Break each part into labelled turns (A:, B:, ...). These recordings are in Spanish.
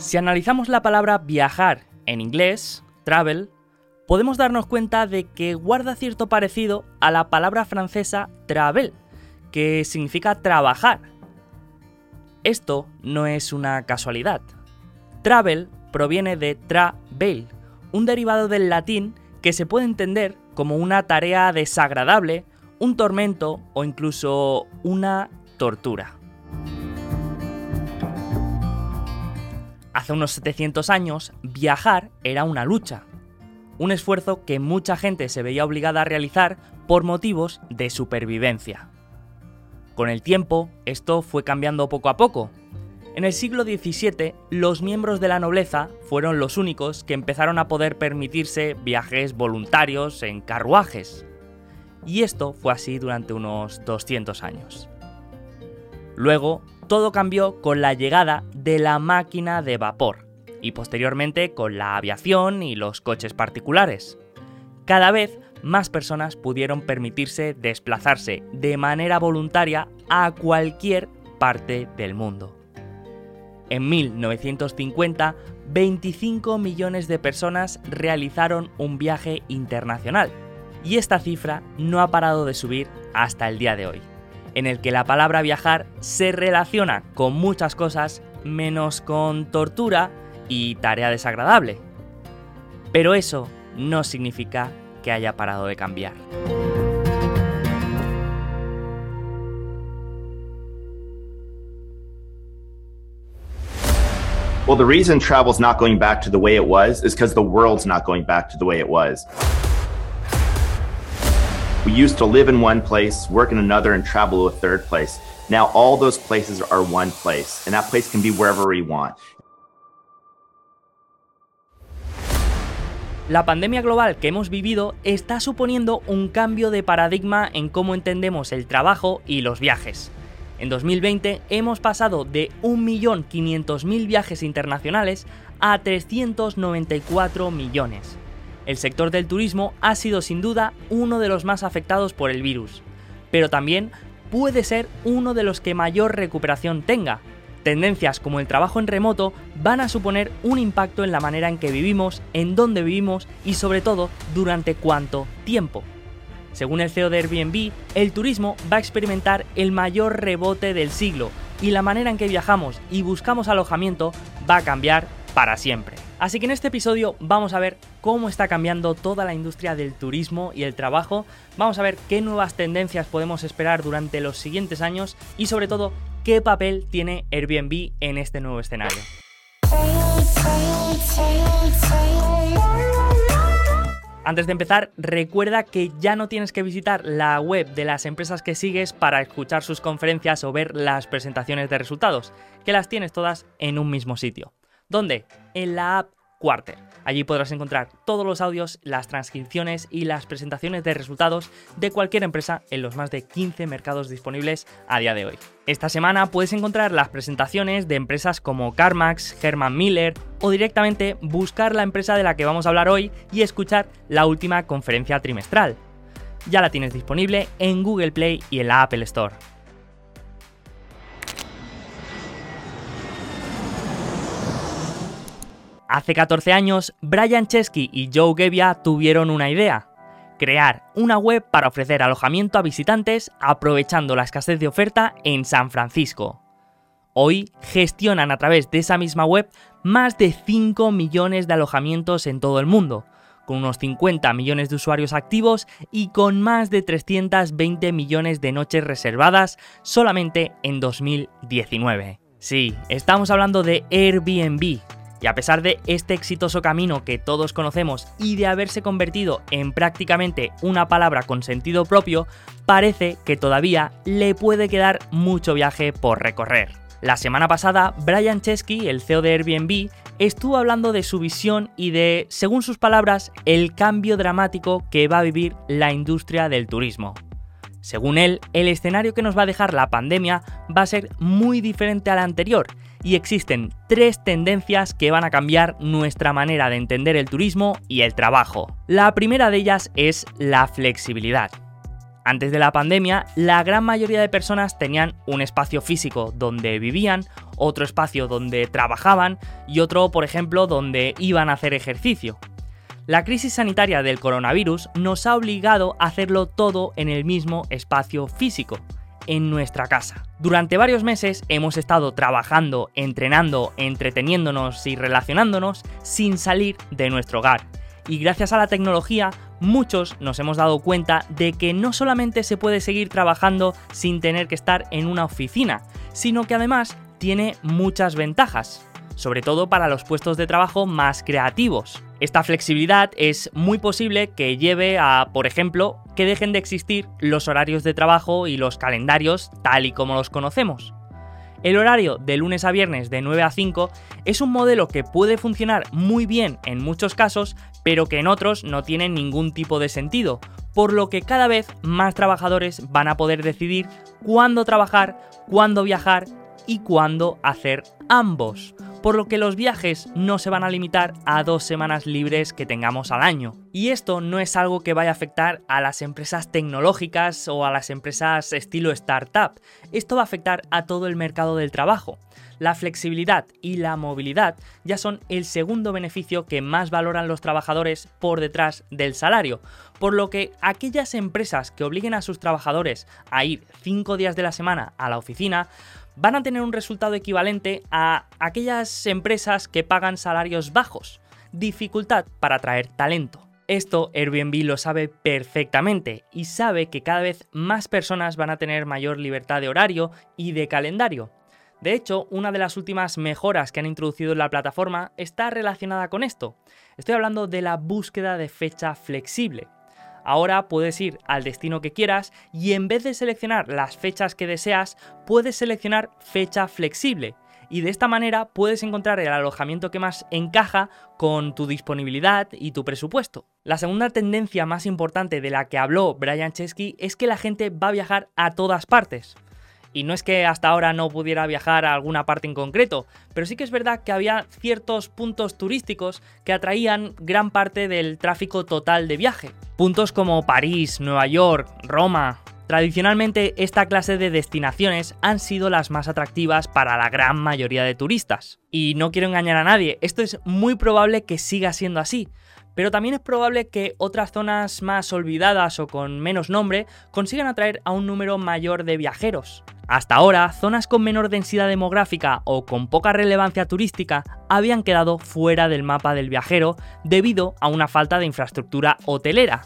A: Si analizamos la palabra viajar en inglés, travel, podemos darnos cuenta de que guarda cierto parecido a la palabra francesa travel, que significa trabajar. Esto no es una casualidad. Travel proviene de travel, un derivado del latín que se puede entender como una tarea desagradable, un tormento o incluso una tortura. Hace unos 700 años, viajar era una lucha, un esfuerzo que mucha gente se veía obligada a realizar por motivos de supervivencia. Con el tiempo, esto fue cambiando poco a poco. En el siglo XVII, los miembros de la nobleza fueron los únicos que empezaron a poder permitirse viajes voluntarios en carruajes. Y esto fue así durante unos 200 años. Luego, todo cambió con la llegada de la máquina de vapor y posteriormente con la aviación y los coches particulares. Cada vez más personas pudieron permitirse desplazarse de manera voluntaria a cualquier parte del mundo. En 1950, 25 millones de personas realizaron un viaje internacional, y esta cifra no ha parado de subir hasta el día de hoy, en el que la palabra viajar se relaciona con muchas cosas menos con tortura y tarea desagradable. Pero eso no significa que haya parado de cambiar.
B: Well, the reason travel's not going back to the way it was is because the world's not going back to the way it was. We used to live in one place, work in another, and travel to a third place. Now all those places are one place, and that place can be wherever we want.
A: La pandemia global que hemos vivido está suponiendo un cambio de paradigma en cómo entendemos el trabajo y los viajes. En 2020 hemos pasado de 1.500.000 viajes internacionales a 394 millones. El sector del turismo ha sido sin duda uno de los más afectados por el virus, pero también puede ser uno de los que mayor recuperación tenga, Tendencias como el trabajo en remoto van a suponer un impacto en la manera en que vivimos, en dónde vivimos y sobre todo durante cuánto tiempo. Según el CEO de Airbnb, el turismo va a experimentar el mayor rebote del siglo y la manera en que viajamos y buscamos alojamiento va a cambiar para siempre. Así que en este episodio vamos a ver cómo está cambiando toda la industria del turismo y el trabajo, vamos a ver qué nuevas tendencias podemos esperar durante los siguientes años y sobre todo qué papel tiene Airbnb en este nuevo escenario. Antes de empezar, recuerda que ya no tienes que visitar la web de las empresas que sigues para escuchar sus conferencias o ver las presentaciones de resultados, que las tienes todas en un mismo sitio. ¿Dónde? En la app Quarter. Allí podrás encontrar todos los audios, las transcripciones y las presentaciones de resultados de cualquier empresa en los más de 15 mercados disponibles a día de hoy. Esta semana puedes encontrar las presentaciones de empresas como CarMax, Herman Miller o directamente buscar la empresa de la que vamos a hablar hoy y escuchar la última conferencia trimestral. Ya la tienes disponible en Google Play y en la Apple Store. Hace 14 años, Brian Chesky y Joe Gebbia tuvieron una idea. Crear una web para ofrecer alojamiento a visitantes aprovechando la escasez de oferta en San Francisco. Hoy gestionan a través de esa misma web más de 5 millones de alojamientos en todo el mundo, con unos 50 millones de usuarios activos y con más de 320 millones de noches reservadas solamente en 2019. Sí, estamos hablando de Airbnb, y a pesar de este exitoso camino que todos conocemos y de haberse convertido en prácticamente una palabra con sentido propio, parece que todavía le puede quedar mucho viaje por recorrer. La semana pasada, Brian Chesky, el CEO de Airbnb, estuvo hablando de su visión y de, según sus palabras, el cambio dramático que va a vivir la industria del turismo. Según él, el escenario que nos va a dejar la pandemia va a ser muy diferente al anterior y existen tres tendencias que van a cambiar nuestra manera de entender el turismo y el trabajo. La primera de ellas es la flexibilidad. Antes de la pandemia, la gran mayoría de personas tenían un espacio físico donde vivían, otro espacio donde trabajaban y otro, por ejemplo, donde iban a hacer ejercicio. La crisis sanitaria del coronavirus nos ha obligado a hacerlo todo en el mismo espacio físico, en nuestra casa. Durante varios meses hemos estado trabajando, entrenando, entreteniéndonos y relacionándonos sin salir de nuestro hogar. Y gracias a la tecnología muchos nos hemos dado cuenta de que no solamente se puede seguir trabajando sin tener que estar en una oficina, sino que además tiene muchas ventajas, sobre todo para los puestos de trabajo más creativos. Esta flexibilidad es muy posible que lleve a, por ejemplo, que dejen de existir los horarios de trabajo y los calendarios tal y como los conocemos. El horario de lunes a viernes de 9 a 5 es un modelo que puede funcionar muy bien en muchos casos, pero que en otros no tiene ningún tipo de sentido, por lo que cada vez más trabajadores van a poder decidir cuándo trabajar, cuándo viajar y cuándo hacer ambos por lo que los viajes no se van a limitar a dos semanas libres que tengamos al año. Y esto no es algo que vaya a afectar a las empresas tecnológicas o a las empresas estilo startup, esto va a afectar a todo el mercado del trabajo. La flexibilidad y la movilidad ya son el segundo beneficio que más valoran los trabajadores por detrás del salario, por lo que aquellas empresas que obliguen a sus trabajadores a ir cinco días de la semana a la oficina van a tener un resultado equivalente a aquellas empresas que pagan salarios bajos, dificultad para atraer talento. Esto Airbnb lo sabe perfectamente y sabe que cada vez más personas van a tener mayor libertad de horario y de calendario. De hecho, una de las últimas mejoras que han introducido en la plataforma está relacionada con esto. Estoy hablando de la búsqueda de fecha flexible. Ahora puedes ir al destino que quieras y en vez de seleccionar las fechas que deseas, puedes seleccionar fecha flexible. Y de esta manera puedes encontrar el alojamiento que más encaja con tu disponibilidad y tu presupuesto. La segunda tendencia más importante de la que habló Brian Chesky es que la gente va a viajar a todas partes. Y no es que hasta ahora no pudiera viajar a alguna parte en concreto, pero sí que es verdad que había ciertos puntos turísticos que atraían gran parte del tráfico total de viaje. Puntos como París, Nueva York, Roma. Tradicionalmente esta clase de destinaciones han sido las más atractivas para la gran mayoría de turistas. Y no quiero engañar a nadie, esto es muy probable que siga siendo así, pero también es probable que otras zonas más olvidadas o con menos nombre consigan atraer a un número mayor de viajeros. Hasta ahora, zonas con menor densidad demográfica o con poca relevancia turística habían quedado fuera del mapa del viajero debido a una falta de infraestructura hotelera.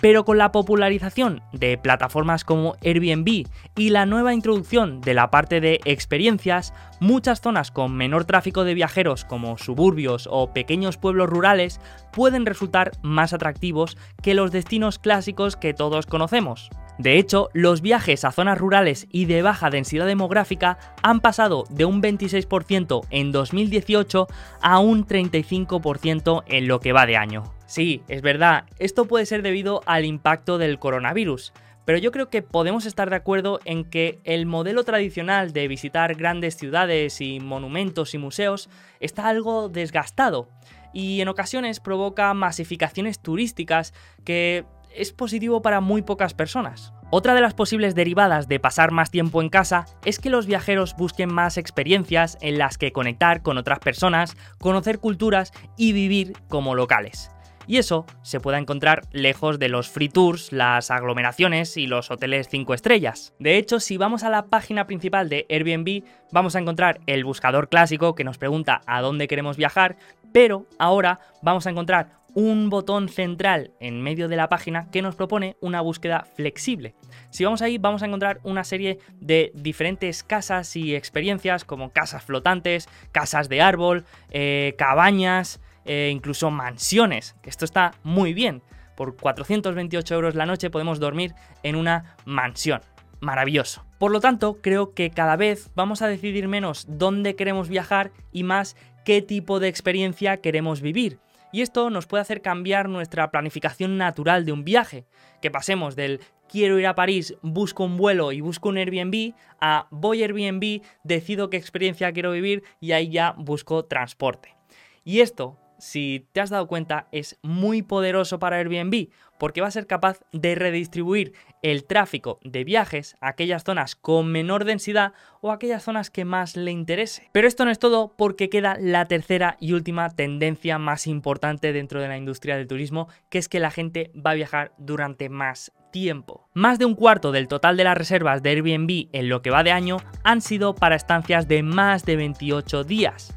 A: Pero con la popularización de plataformas como Airbnb y la nueva introducción de la parte de experiencias, muchas zonas con menor tráfico de viajeros como suburbios o pequeños pueblos rurales pueden resultar más atractivos que los destinos clásicos que todos conocemos. De hecho, los viajes a zonas rurales y de baja densidad demográfica han pasado de un 26% en 2018 a un 35% en lo que va de año. Sí, es verdad, esto puede ser debido al impacto del coronavirus, pero yo creo que podemos estar de acuerdo en que el modelo tradicional de visitar grandes ciudades y monumentos y museos está algo desgastado y en ocasiones provoca masificaciones turísticas que es positivo para muy pocas personas. Otra de las posibles derivadas de pasar más tiempo en casa es que los viajeros busquen más experiencias en las que conectar con otras personas, conocer culturas y vivir como locales y eso se pueda encontrar lejos de los free tours, las aglomeraciones y los hoteles 5 estrellas. De hecho, si vamos a la página principal de Airbnb, vamos a encontrar el buscador clásico que nos pregunta a dónde queremos viajar, pero ahora vamos a encontrar un botón central en medio de la página que nos propone una búsqueda flexible. Si vamos ahí vamos a encontrar una serie de diferentes casas y experiencias como casas flotantes, casas de árbol, eh, cabañas, e incluso mansiones, que esto está muy bien. Por 428 euros la noche podemos dormir en una mansión. Maravilloso. Por lo tanto, creo que cada vez vamos a decidir menos dónde queremos viajar y más qué tipo de experiencia queremos vivir. Y esto nos puede hacer cambiar nuestra planificación natural de un viaje, que pasemos del quiero ir a París, busco un vuelo y busco un Airbnb, a voy a Airbnb, decido qué experiencia quiero vivir y ahí ya busco transporte. Y esto si te has dado cuenta, es muy poderoso para Airbnb, porque va a ser capaz de redistribuir el tráfico de viajes a aquellas zonas con menor densidad o aquellas zonas que más le interese. Pero esto no es todo porque queda la tercera y última tendencia más importante dentro de la industria del turismo, que es que la gente va a viajar durante más tiempo. Más de un cuarto del total de las reservas de Airbnb en lo que va de año han sido para estancias de más de 28 días.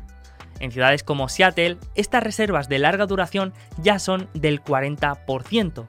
A: En ciudades como Seattle, estas reservas de larga duración ya son del 40%,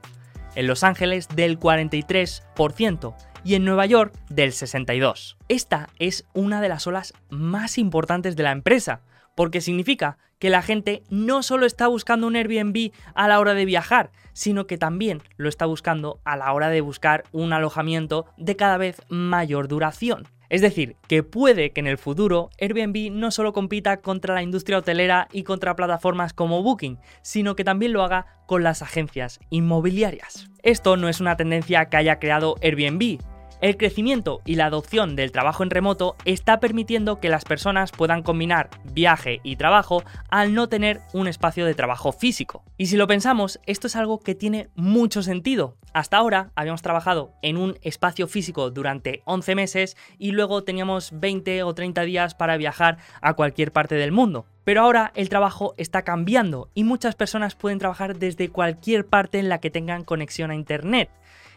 A: en Los Ángeles del 43% y en Nueva York del 62%. Esta es una de las olas más importantes de la empresa, porque significa que la gente no solo está buscando un Airbnb a la hora de viajar, sino que también lo está buscando a la hora de buscar un alojamiento de cada vez mayor duración. Es decir, que puede que en el futuro Airbnb no solo compita contra la industria hotelera y contra plataformas como Booking, sino que también lo haga con las agencias inmobiliarias. Esto no es una tendencia que haya creado Airbnb, el crecimiento y la adopción del trabajo en remoto está permitiendo que las personas puedan combinar viaje y trabajo al no tener un espacio de trabajo físico. Y si lo pensamos, esto es algo que tiene mucho sentido. Hasta ahora habíamos trabajado en un espacio físico durante 11 meses y luego teníamos 20 o 30 días para viajar a cualquier parte del mundo. Pero ahora el trabajo está cambiando y muchas personas pueden trabajar desde cualquier parte en la que tengan conexión a Internet.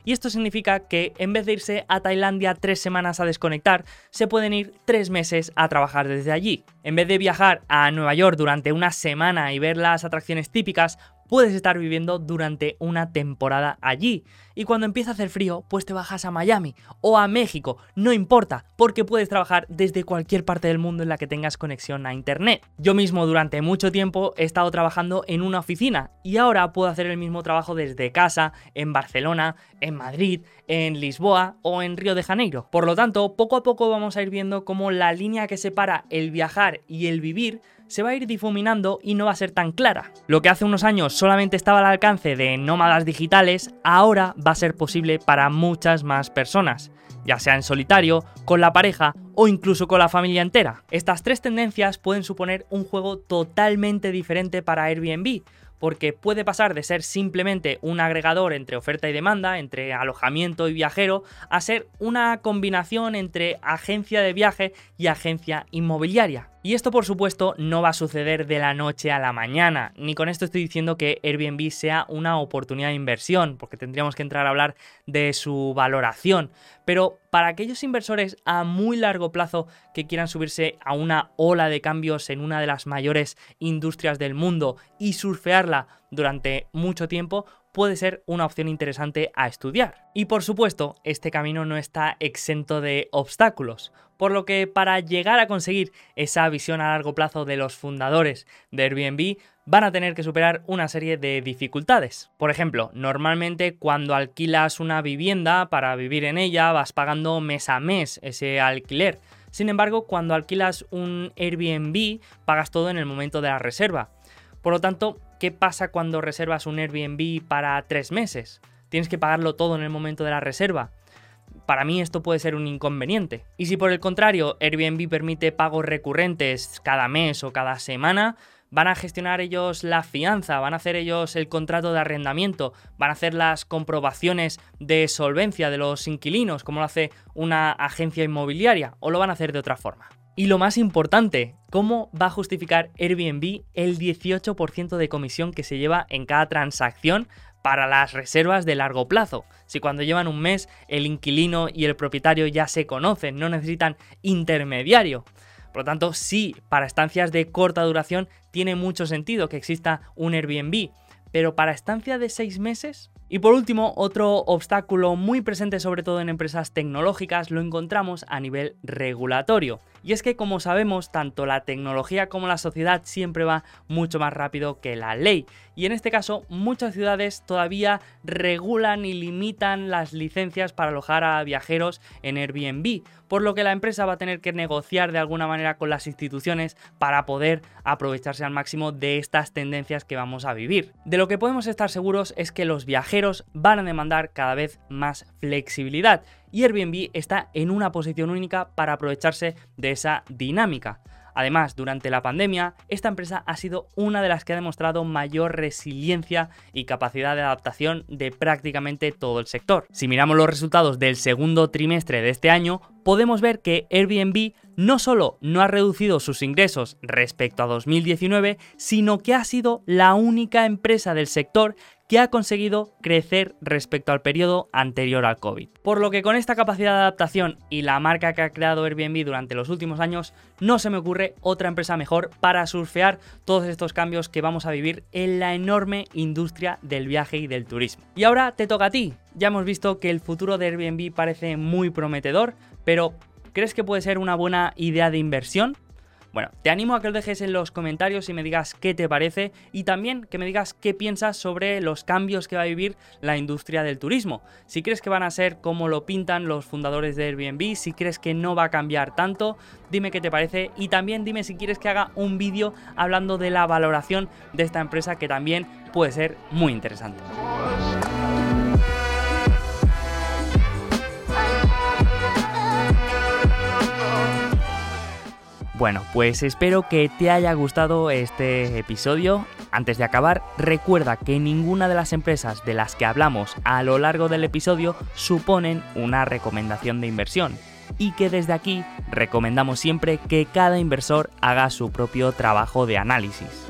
A: Y esto significa que en vez de irse a Tailandia tres semanas a desconectar, se pueden ir tres meses a trabajar desde allí. En vez de viajar a Nueva York durante una semana y ver las atracciones típicas, puedes estar viviendo durante una temporada allí. Y cuando empieza a hacer frío, pues te bajas a Miami o a México, no importa, porque puedes trabajar desde cualquier parte del mundo en la que tengas conexión a Internet. Yo mismo durante mucho tiempo he estado trabajando en una oficina y ahora puedo hacer el mismo trabajo desde casa, en Barcelona, en Madrid, en Lisboa o en Río de Janeiro. Por lo tanto, poco a poco vamos a ir viendo cómo la línea que separa el viajar y el vivir se va a ir difuminando y no va a ser tan clara. Lo que hace unos años solamente estaba al alcance de nómadas digitales, ahora va a ser posible para muchas más personas, ya sea en solitario, con la pareja o incluso con la familia entera. Estas tres tendencias pueden suponer un juego totalmente diferente para Airbnb, porque puede pasar de ser simplemente un agregador entre oferta y demanda, entre alojamiento y viajero, a ser una combinación entre agencia de viaje y agencia inmobiliaria. Y esto por supuesto no va a suceder de la noche a la mañana, ni con esto estoy diciendo que Airbnb sea una oportunidad de inversión, porque tendríamos que entrar a hablar de su valoración, pero para aquellos inversores a muy largo plazo que quieran subirse a una ola de cambios en una de las mayores industrias del mundo y surfearla durante mucho tiempo, puede ser una opción interesante a estudiar. Y por supuesto, este camino no está exento de obstáculos, por lo que para llegar a conseguir esa visión a largo plazo de los fundadores de Airbnb, van a tener que superar una serie de dificultades. Por ejemplo, normalmente cuando alquilas una vivienda para vivir en ella vas pagando mes a mes ese alquiler. Sin embargo, cuando alquilas un Airbnb pagas todo en el momento de la reserva. Por lo tanto, ¿qué pasa cuando reservas un Airbnb para tres meses? Tienes que pagarlo todo en el momento de la reserva para mí esto puede ser un inconveniente. Y si por el contrario Airbnb permite pagos recurrentes cada mes o cada semana, van a gestionar ellos la fianza, van a hacer ellos el contrato de arrendamiento, van a hacer las comprobaciones de solvencia de los inquilinos, como lo hace una agencia inmobiliaria, o lo van a hacer de otra forma. Y lo más importante, ¿cómo va a justificar Airbnb el 18% de comisión que se lleva en cada transacción para las reservas de largo plazo. Si cuando llevan un mes el inquilino y el propietario ya se conocen, no necesitan intermediario. Por lo tanto, sí, para estancias de corta duración tiene mucho sentido que exista un Airbnb, pero para estancia de seis meses, y por último, otro obstáculo muy presente sobre todo en empresas tecnológicas lo encontramos a nivel regulatorio. Y es que como sabemos, tanto la tecnología como la sociedad siempre va mucho más rápido que la ley. Y en este caso, muchas ciudades todavía regulan y limitan las licencias para alojar a viajeros en Airbnb, por lo que la empresa va a tener que negociar de alguna manera con las instituciones para poder aprovecharse al máximo de estas tendencias que vamos a vivir. De lo que podemos estar seguros es que los viajeros van a demandar cada vez más flexibilidad y Airbnb está en una posición única para aprovecharse de esa dinámica. Además, durante la pandemia, esta empresa ha sido una de las que ha demostrado mayor resiliencia y capacidad de adaptación de prácticamente todo el sector. Si miramos los resultados del segundo trimestre de este año, podemos ver que Airbnb no solo no ha reducido sus ingresos respecto a 2019, sino que ha sido la única empresa del sector que ha conseguido crecer respecto al periodo anterior al COVID. Por lo que con esta capacidad de adaptación y la marca que ha creado Airbnb durante los últimos años, no se me ocurre otra empresa mejor para surfear todos estos cambios que vamos a vivir en la enorme industria del viaje y del turismo. Y ahora te toca a ti. Ya hemos visto que el futuro de Airbnb parece muy prometedor, pero ¿crees que puede ser una buena idea de inversión? Bueno, te animo a que lo dejes en los comentarios y me digas qué te parece y también que me digas qué piensas sobre los cambios que va a vivir la industria del turismo. Si crees que van a ser como lo pintan los fundadores de Airbnb, si crees que no va a cambiar tanto, dime qué te parece y también dime si quieres que haga un vídeo hablando de la valoración de esta empresa que también puede ser muy interesante. Bueno, pues espero que te haya gustado este episodio. Antes de acabar, recuerda que ninguna de las empresas de las que hablamos a lo largo del episodio suponen una recomendación de inversión y que desde aquí recomendamos siempre que cada inversor haga su propio trabajo de análisis.